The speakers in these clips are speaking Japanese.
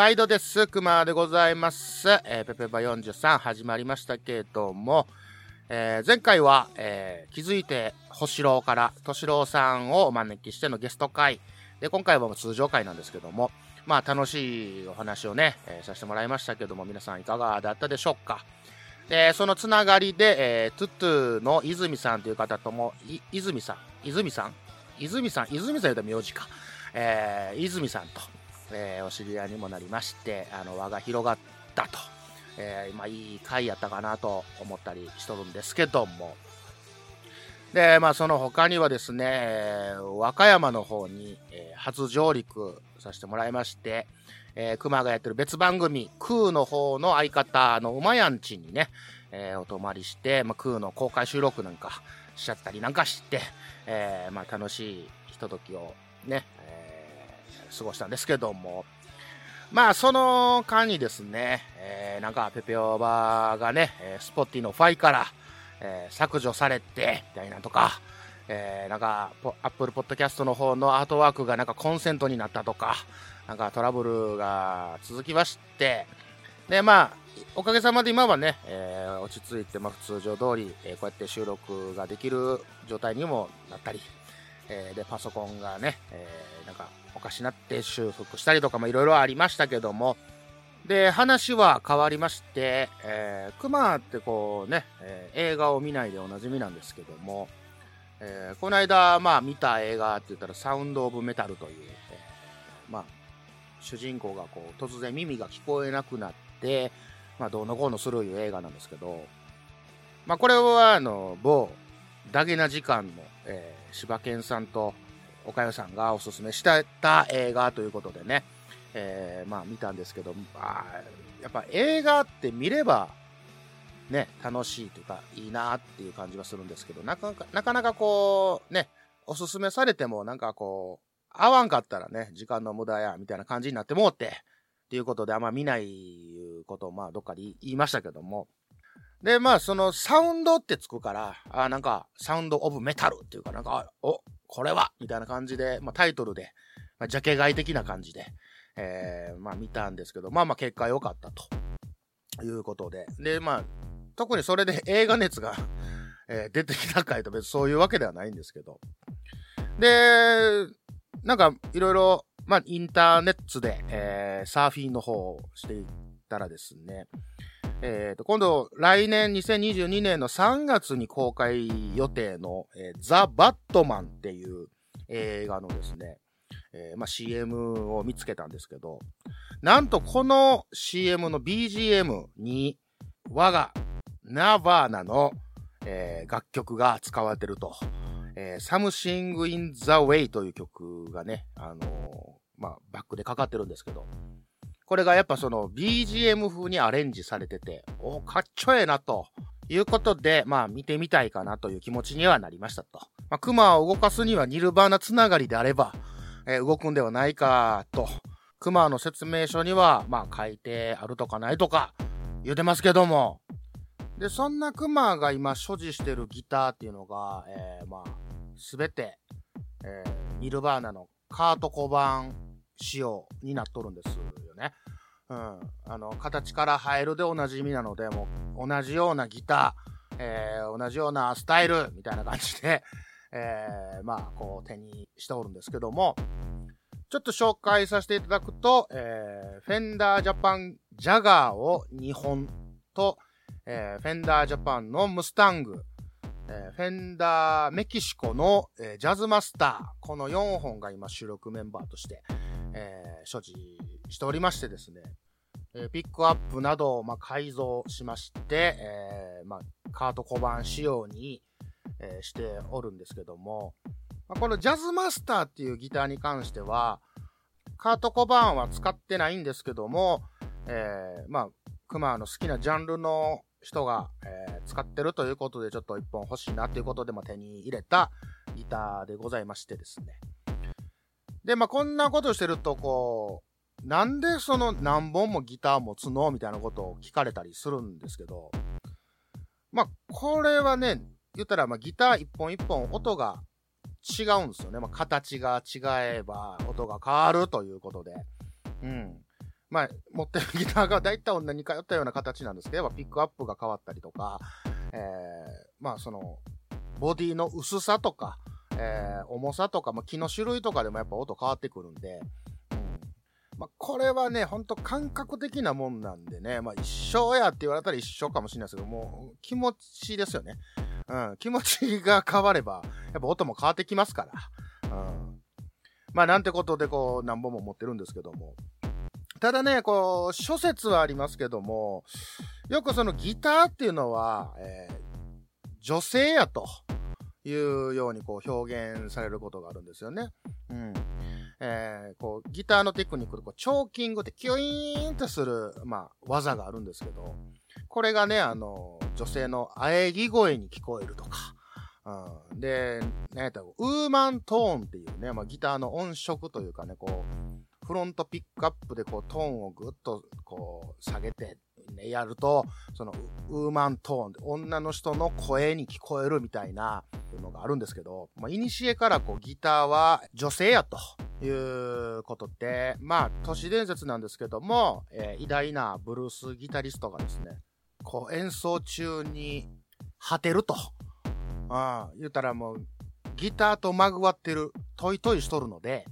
毎度です。熊でございます。えー、ペペバ43始まりましたけれども、えー、前回は、えー、気づいて星郎から敏郎さんをお招きしてのゲスト会。で、今回は通常会なんですけども、まあ楽しいお話をね、えー、させてもらいましたけども、皆さんいかがだったでしょうか。で、そのつながりで、えー、トゥトゥの泉さんという方とも、い、泉さん、泉さん？泉さん、泉さん？言うた名字か。えー、泉さんと、えー、お知り合いにもなりまして、あの、輪が広がったと、えー、まあ、いい回やったかなと思ったりしとるんですけども、で、まあ、その他にはですね、和歌山の方に、え、初上陸させてもらいまして、えー、熊がやってる別番組、空の方の相方の馬やんちにね、えー、お泊まりして、まあ、空の公開収録なんかしちゃったりなんかして、えー、まあ、楽しいひとときをね、過ごしたんですけども、まあ、その間にですね、えー、なんか、ペペオバがね、スポッティのファイから、えー、削除されて、みたいなとか、えー、なんか、アップルポッドキャストの方のアートワークがなんかコンセントになったとか、なんかトラブルが続きまして、で、まあ、おかげさまで今はね、えー、落ち着いて、まあ、通常通り、えー、こうやって収録ができる状態にもなったり、えー、で、パソコンがね、えー、なんか、おかしなって修復したりとかもいろいろありましたけども、で、話は変わりまして、えー、クマってこうね、えー、映画を見ないでおなじみなんですけども、えー、この間、まあ見た映画って言ったらサウンド・オブ・メタルという、え、まあ、主人公がこう突然耳が聞こえなくなって、まあどうのこうのするいう映画なんですけど、まあこれはあの、某ダゲな時間の、えー、柴犬さんと岡代さんがおすすめした映画ということでね、えー、まあ見たんですけど、あやっぱ映画って見れば、ね、楽しいというか、いいなっていう感じはするんですけど、なかなか、なかこう、ね、おすすめされてもなんかこう、合わんかったらね、時間の無駄や、みたいな感じになってもうって、っていうことであんま見ないことをまあどっかで言いましたけども、で、まあ、そのサウンドってつくから、あなんか、サウンドオブメタルっていうかなんか、お、これはみたいな感じで、まあ、タイトルで、まあ、ジャケ買い的な感じで、えー、まあ、見たんですけど、まあまあ、結果良かったということで。で、まあ、特にそれで 映画熱がえー、出てきたかいと別にそういうわけではないんですけど。で、なんか、いろいろ、まあ、インターネットで、えー、サーフィンの方をしていったらですね、えー、と、今度、来年2022年の3月に公開予定の、えー、ザ・バットマンっていう映画のですね、えー、まあ、CM を見つけたんですけど、なんとこの CM の BGM に、我がナバーナの、えー、楽曲が使われてると、えー、Something in the Way という曲がね、あのー、まあ、バックでかかってるんですけど、これがやっぱその BGM 風にアレンジされてて、おかっちょええなということで、まあ見てみたいかなという気持ちにはなりましたと。まあ、熊を動かすにはニルバーナつながりであれば、えー、動くんではないかと。熊の説明書には、まあ書いてあるとかないとか言うてますけども。で、そんな熊が今所持してるギターっていうのが、えー、まあ、すべて、えー、ニルバーナのカート小判仕様になっとるんですよね。うん。あの、形から入るでおなじみなので、もう、同じようなギター、えー、同じようなスタイル、みたいな感じで、えー、まあ、こう、手にしておるんですけども、ちょっと紹介させていただくと、えー、フェンダージャパンジャガーを2本と、えー、フェンダージャパンのムスタング、えー、フェンダーメキシコの、えー、ジャズマスター、この4本が今主力メンバーとして、えー、所持しておりましてですね、えピックアップなどを、ま改造しまして、えまカート小判仕様に、えしておるんですけども、まこのジャズマスターっていうギターに関しては、カート小判は使ってないんですけども、え、まあ、クマの好きなジャンルの人が、え、使ってるということで、ちょっと一本欲しいなということで、ま手に入れたギターでございましてですね。で、まあ、こんなことしてると、こう、なんでその何本もギター持つのみたいなことを聞かれたりするんですけど、まあ、これはね、言ったら、ま、ギター一本一本音が違うんですよね。まあ、形が違えば音が変わるということで。うん。まあ、持ってるギターが大体同じ通ったような形なんですけど、やっぱピックアップが変わったりとか、えー、まあその、ボディの薄さとか、えー、重さとか、まあ、木の種類とかでもやっぱ音変わってくるんで、まあ、これはね、ほんと感覚的なもんなんでね、まあ、一緒やって言われたら一緒かもしれないですけど、もう、気持ちですよね。うん。気持ちが変われば、やっぱ音も変わってきますから。うん。まあ、なんてことで、こう、何本も持ってるんですけども。ただね、こう、諸説はありますけども、よくそのギターっていうのは、えー、女性やというようにこう表現されることがあるんですよね。うん。えー、こう、ギターのテクニックでこう、チョーキングってキュイーンとする、まあ、技があるんですけど、これがね、あの、女性の喘ぎ声に聞こえるとか、うん、で、ね、ウーマントーンっていうね、まあ、ギターの音色というかね、こう、フロントピックアップでこうトーンをぐっとこう下げて、ね、やると、そのウーマントーンで女の人の声に聞こえるみたいなのがあるんですけど、まあ、いにしえからこうギターは女性やということで、まあ都市伝説なんですけども、えー、偉大なブルースギタリストがですね、こう演奏中に果てると。ああ、言ったらもうギターとまぐわってる、トイトイしとるので、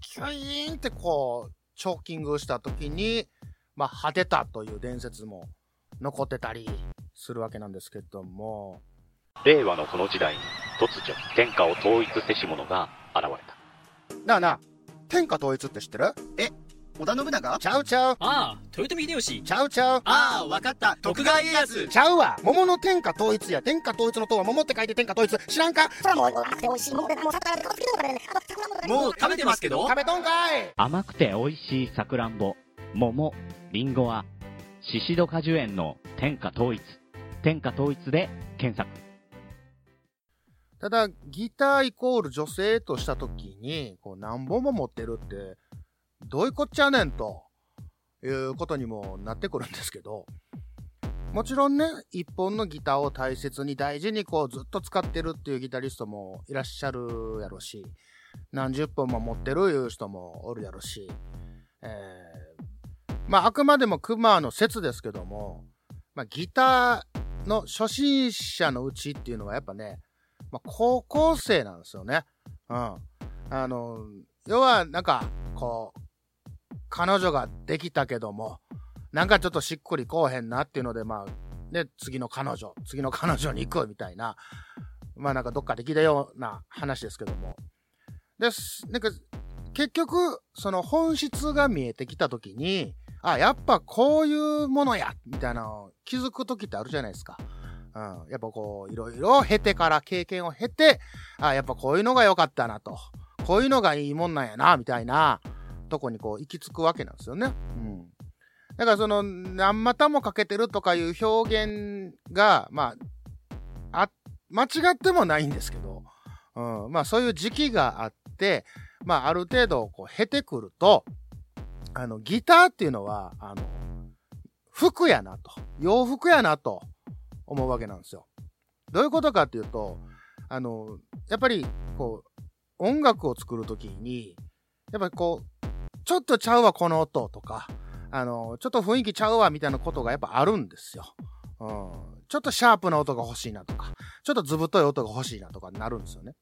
キュイーンってこう、チョーキングした時に、まあ、果てたという伝説も残ってたりするわけなんですけども。令和のこの時代に突如、天下を統一せし者が現れた。なあなあ、天下統一って知ってる？え織田信長？ちゃうちゃう。ああ、豊臣秀吉。ちゃうちゃう。ああ、わかった。徳川家康。ちゃうわ。桃の天下統一や。天下統一の塔は桃って書いて天下統一。知らんか？それも甘くて美味しい桃で、もう桜で顔つけてからね。もう食べてますけど食べとんかい甘くて美味しいさくらんぼ、桃、りんごは、シシド果樹園の天下統一。天下統一で検索。ただ、ギターイコール女性としたときに、こう何本も持ってるって、どういうこっちゃねんということにもなってくるんですけど、もちろんね、一本のギターを大切に大事にこうずっと使ってるっていうギタリストもいらっしゃるやろし、何十本も持ってるいう人もおるやろし、え、まああくまでもクマの説ですけども、まあギターの初心者のうちっていうのはやっぱね、まあ高校生なんですよね。うん。あの、要はなんか、こう、彼女ができたけども、なんかちょっとしっくりこうへんなっていうので、まあ、ね、次の彼女、次の彼女に行くみたいな、まあなんかどっかで聞いたような話ですけども。です、なんか、結局、その本質が見えてきたときに、あ、やっぱこういうものやみたいなのを気づくときってあるじゃないですか。うん。やっぱこう、いろいろ経てから、経験を経て、あ、やっぱこういうのが良かったなと。こういうのがいいもんなんやな、みたいな、とこにこう行き着くわけなんですよね。うん。だからその何股もかけてるとかいう表現が、まあ、あ、間違ってもないんですけど、うん、まあそういう時期があって、まあある程度こう経てくると、あの、ギターっていうのは、あの、服やなと、洋服やなと思うわけなんですよ。どういうことかっていうと、あの、やっぱり、こう、音楽を作るときに、やっぱりこう、ちょっとちゃうわ、この音とか、あの、ちょっと雰囲気ちゃうわ、みたいなことがやっぱあるんですよ。うん。ちょっとシャープな音が欲しいなとか、ちょっとずぶとい音が欲しいなとかになるんですよね。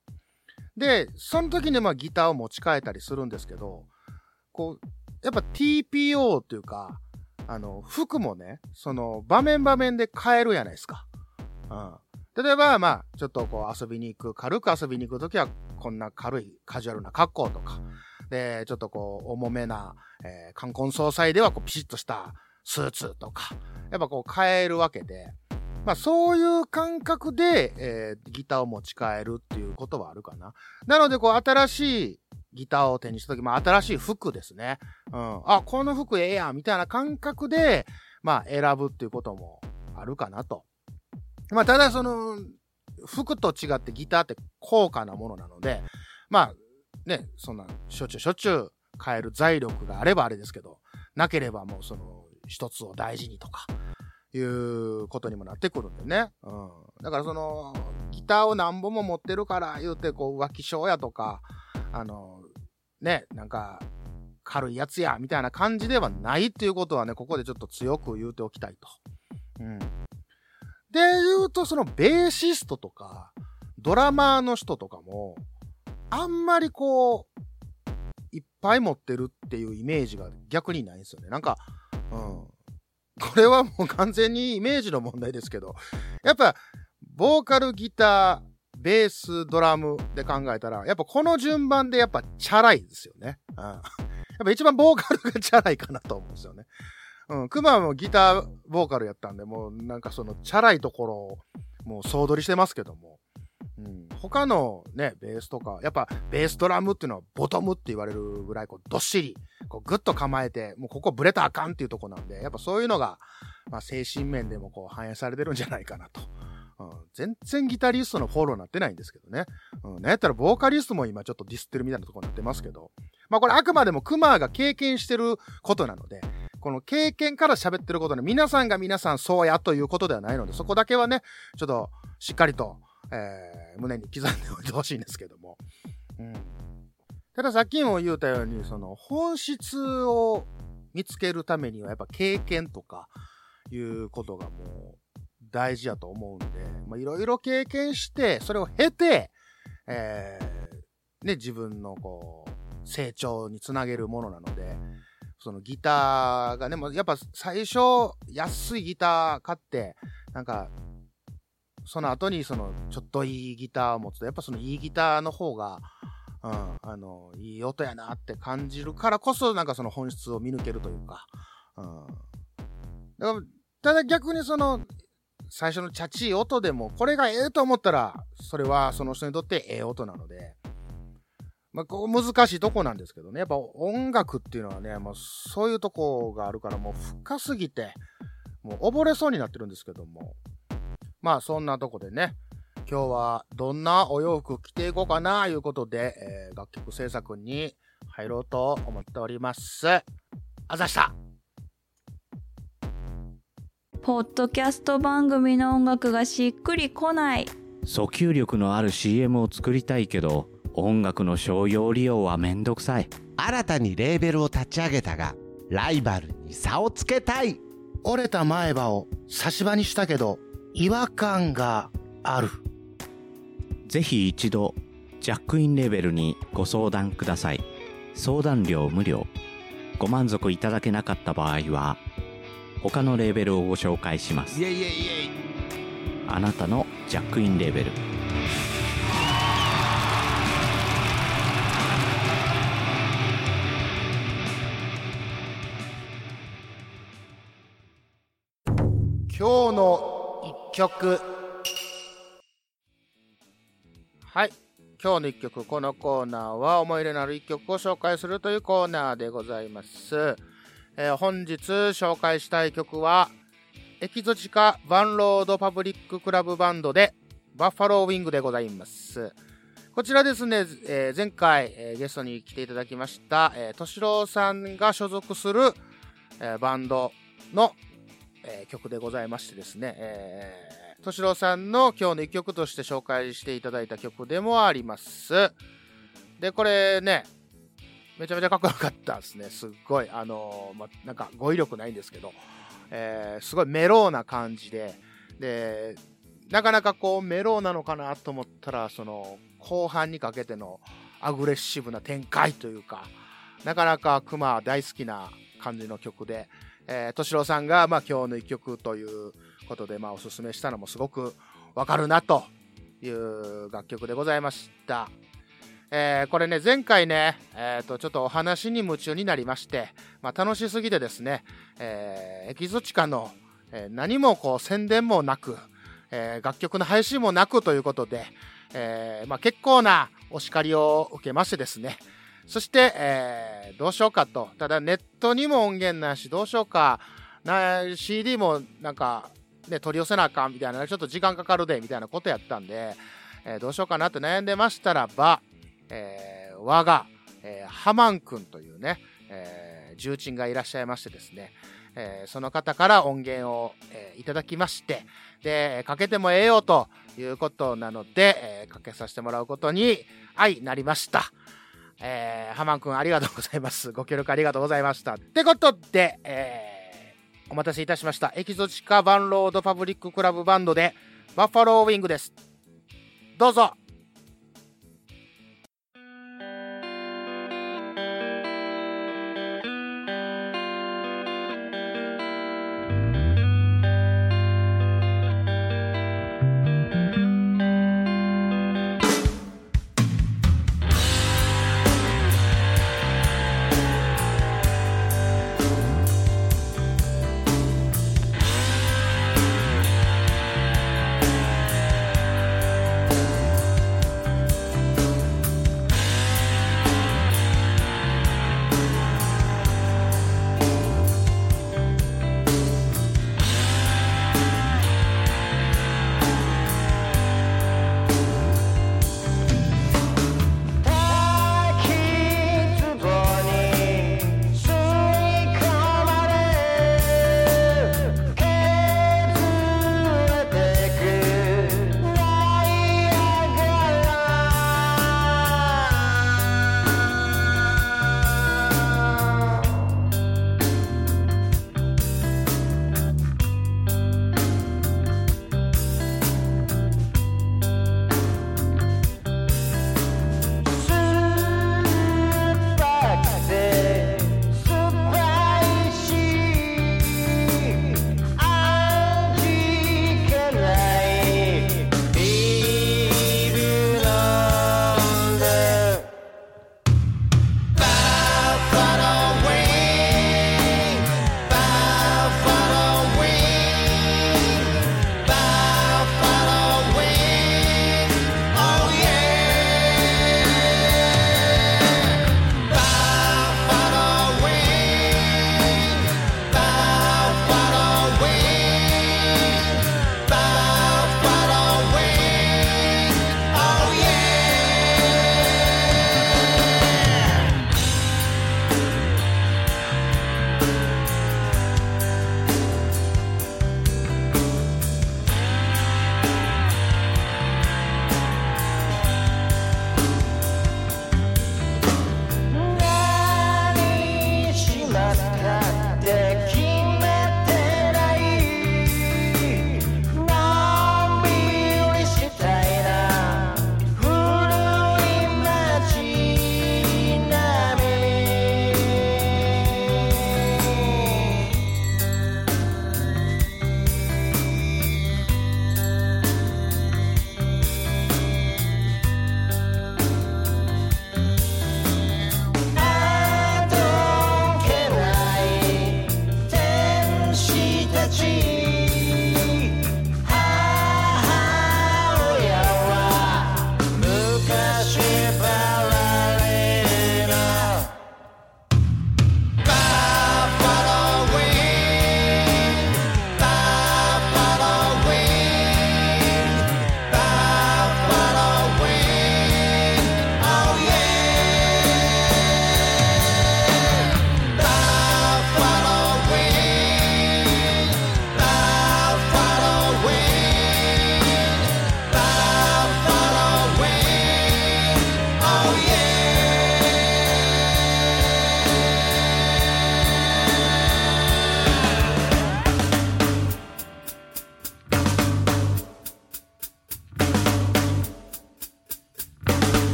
で、その時にまあギターを持ち替えたりするんですけど、こう、やっぱ TPO っていうか、あの、服もね、その、場面場面で変えるやないですか。うん。例えば、まあ、ちょっとこう遊びに行く、軽く遊びに行くときは、こんな軽いカジュアルな格好とか、で、ちょっとこう、重めな、えー、冠婚葬祭ではこう、ピシッとしたスーツとか、やっぱこう変えるわけで、まあそういう感覚で、えー、ギターを持ち帰るっていうことはあるかな。なのでこう新しいギターを手にしたとき、まあ新しい服ですね。うん。あ、この服ええやんみたいな感覚で、まあ選ぶっていうこともあるかなと。まあただその、服と違ってギターって高価なものなので、まあね、そんな、しょっちゅうしょっちゅう変える財力があればあれですけど、なければもうその、一つを大事にとか、いうことにもなってくるんでね。うん。だからその、ギターを何本も持ってるから言うて、こう、浮気症やとか、あの、ね、なんか、軽いやつや、みたいな感じではないっていうことはね、ここでちょっと強く言うておきたいと。うん。で言うと、そのベーシストとか、ドラマーの人とかも、あんまりこう、いっぱい持ってるっていうイメージが逆にないんですよね。なんか、うん。これはもう完全にイメージの問題ですけど、やっぱ、ボーカル、ギター、ベース、ドラムで考えたら、やっぱこの順番でやっぱチャラいですよね。うん。やっぱ一番ボーカルがチャラいかなと思うんですよね。うん。クマもギター、ボーカルやったんで、もうなんかそのチャラいところを、もう総取りしてますけども。うん。他のね、ベースとか、やっぱベースドラムっていうのはボトムって言われるぐらい、こう、どっしり、こう、ぐっと構えて、もうここブレたらあかんっていうとこなんで、やっぱそういうのが、まあ精神面でもこう反映されてるんじゃないかなと。うん、全然ギタリストのフォローになってないんですけどね。うん、なんやったらボーカリストも今ちょっとディスってるみたいなとこになってますけど。まあこれあくまでもクマが経験してることなので、この経験から喋ってることで、皆さんが皆さんそうやということではないので、そこだけはね、ちょっとしっかりと、えー、胸に刻んでおいてほしいんですけども。うん。たださっきも言ったように、その本質を見つけるためにはやっぱ経験とかいうことがもう大事やと思うんで、まあいろいろ経験して、それを経て、えー、ね、自分のこう、成長につなげるものなので、そのギターがね、もやっぱ最初安いギター買って、なんか、その後にそのちょっといいギターを持つと、やっぱそのいいギターの方が、うん、あの、いい音やなって感じるからこそ、なんかその本質を見抜けるというか、うん。だからただ逆にその、最初のチャチい音でも、これがええと思ったら、それはその人にとってええ音なので、まあ、こう難しいとこなんですけどね。やっぱ音楽っていうのはね、もうそういうとこがあるから、もう深すぎて、もう溺れそうになってるんですけども。まあそんなとこでね、今日はどんなお洋服着ていこうかな、いうことで、えー楽曲制作に入ろうと思っております。あざしたポッドキャスト番組の音楽がしっくりこない。訴求力のある CM を作りたいけど音楽の商用利用はめんどくさい。新たにレーベルを立ち上げたがライバルに差をつけたい。折れた前歯を差し歯にしたけど違和感がある。ぜひ一度ジャックインレベルにご相談ください。相談料無料。ご満足いただけなかった場合は他のレーベルをご紹介します。イエイイエイイエイ。あなたのジャックインレベル。今日の一曲。はい。今日の一曲このコーナーは思い入れのある一曲を紹介するというコーナーでございます、えー本日紹介したい曲はエキゾチカバンロードパブリッククラブバンドでバッファローウィングでございますこちらですね、えー前回、えーゲストに来ていただきました、えー、敏郎さんが所属する、えーバンドの、えー曲でございましてですね、えー敏郎さんの今日の一曲として紹介していただいた曲でもあります。で、これね、めちゃめちゃかっこよかったですね。すっごい、あのーま、なんか語彙力ないんですけど、えーすごいメローな感じで、で、なかなかこうメローなのかなと思ったら、その後半にかけてのアグレッシブな展開というか、なかなかクマ大好きな感じの曲で、えー、敏郎さんが、まあ、今日の一曲ということで、まあ、おすすめしたのもすごくわかるなという楽曲でございました。えーこれね、前回ね、えーと、ちょっとお話に夢中になりまして、まあ、楽しすぎてですね、えーエキゾチカの、えー何もこう宣伝もなく、え楽曲の配信もなくということで、えまあ、結構なお叱りを受けましてですね、そして、えどうしようかと。ただネットにも音源ないし、どうしようか。CD もなんか、ね、取り寄せなあかんみたいな、ちょっと時間かかるで、みたいなことやったんで、えどうしようかなって悩んでましたらば、えー我が、えーハマン君というね、えー重鎮がいらっしゃいましてですね、えーその方から音源を、えーいただきまして、で、かけてもええよということなので、えーかけさせてもらうことに、はい、なりました。えー、ハマンくんありがとうございます。ご協力ありがとうございました。ってことで、えー、お待たせいたしました。エキゾチカバンロードパブリッククラブバンドで、バッファローウィングです。どうぞ。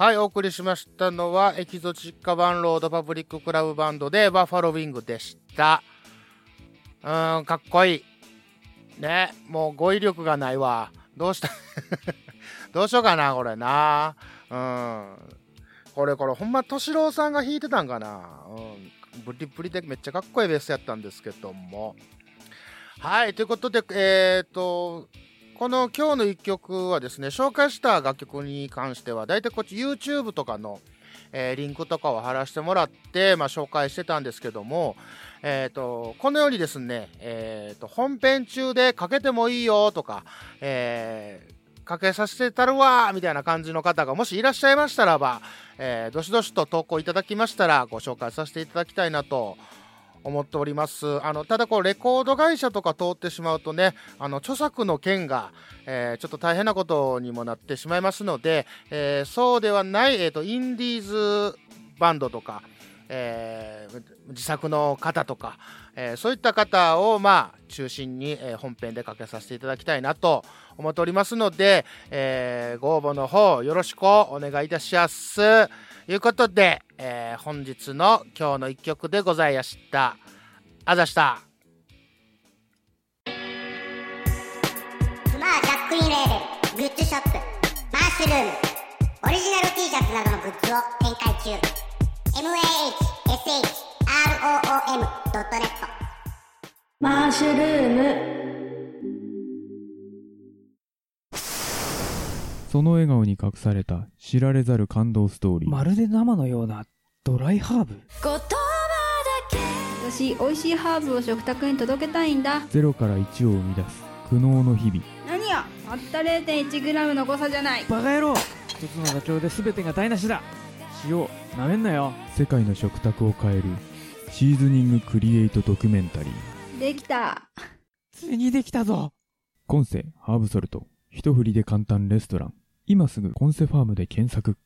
はい、お送りしましたのは、エキゾチッカバンロードパブリッククラブバンドで、バッファローウィングでした。うーん、かっこいい。ね、もう語彙力がないわ。どうした？どうしようかな、これな。うん。これ、これ、ほんま、敏郎さんが弾いてたんかな。うん。ブリブリでめっちゃかっこいいベースやったんですけども。はい、ということで、えっ、と、この今日の一曲はですね、紹介した楽曲に関しては、大体こっち YouTube とかの、えーリンクとかを貼らせてもらって、まあ、紹介してたんですけども、えっ、と、このようにですね、えっ、と、本編中でかけてもいいよとか、えーかけさせてたるわみたいな感じの方がもしいらっしゃいましたらば、えーどしどしと投稿いただきましたらご紹介させていただきたいなと思思っておりますあのただこうレコード会社とか通ってしまうとねあの著作の件が、えーちょっと大変なことにもなってしまいますので、えーそうではない、えーとインディーズバンドとか、えー自作の方とか、えーそういった方をまあ中心に、えー本編でかけさせていただきたいなと思っておりますので、えご応募の方よろしくお願いいたします。ということで、えー本日の今日の一曲でございました。あざした。スマージャックインレーベルグッズショップマッシュルームオリジナル T シャツなどのグッズを展開中 mahshroom.net マッシュルームその笑顔に隠された知られざる感動ストーリー。まるで生のようなドライハーブ？私美味しいハーブを食卓に届けたいんだゼロから1を生み出す苦悩の日々。何や？たった 0.1g の誤差じゃないバカ野郎一つのダチョウで全てが台無しだ塩なめんなよ世界の食卓を変えるシーズニングクリエイトドキュメンタリー。できたついにできたぞコンセハーブソルト。一振りで簡単レストラン。今すぐコンセファームで検索。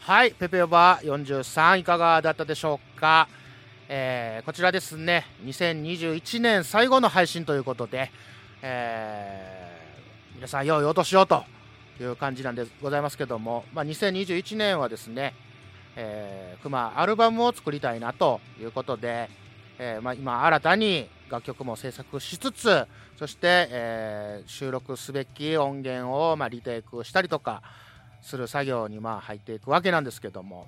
はい、ペペオバ43いかがだったでしょうか？えーこちらですね、2021年最後の配信ということで、えー皆さん、良いお年をという感じなんでございますけども、まあ、2021年はですね、えー、熊アルバムを作りたいなということで、えーまあ、今、新たに楽曲も制作しつつ、そして、えー収録すべき音源を、まあ、リテイクしたりとかする作業にまあ入っていくわけなんですけども、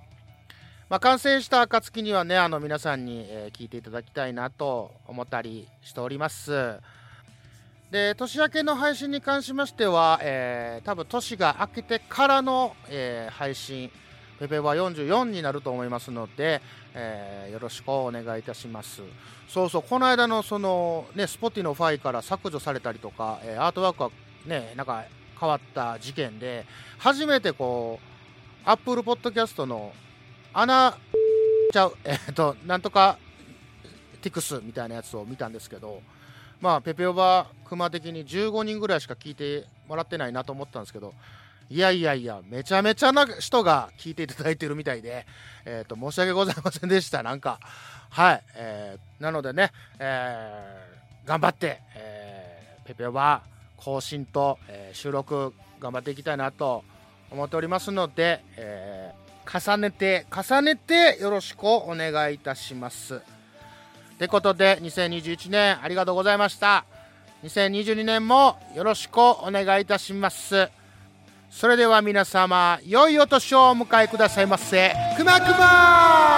まあ、完成した暁にはねあの皆さんに、えー聞いていただきたいなと思ったりしております。で年明けの配信に関しましては、えー多分年が明けてからの、えー配信ペペは44になると思いますので、えーよろしくお願いいたします。そうそうこの間のそのね Spotify から削除されたりとか、えーアートワークがねなんか変わった事件で初めてこう Apple Podcast の穴ちゃうえっ、となんとかティクスみたいなやつを見たんですけどまあペペオバクマ的に15人ぐらいしか聞いてもらってないなと思ったんですけどいやいやいやめちゃめちゃな人が聞いていただいてるみたいで、えー、と申し訳ございませんでしたなんかはい、えーなのでね、えー頑張って、えーペペオバ更新と、えー収録頑張っていきたいなと思っておりますので、えー重ねて重ねてよろしくお願いいたします。ということで2021年ありがとうございました。2022年もよろしくお願いいたします。それでは皆様良いお年をお迎えくださいませ。くまくま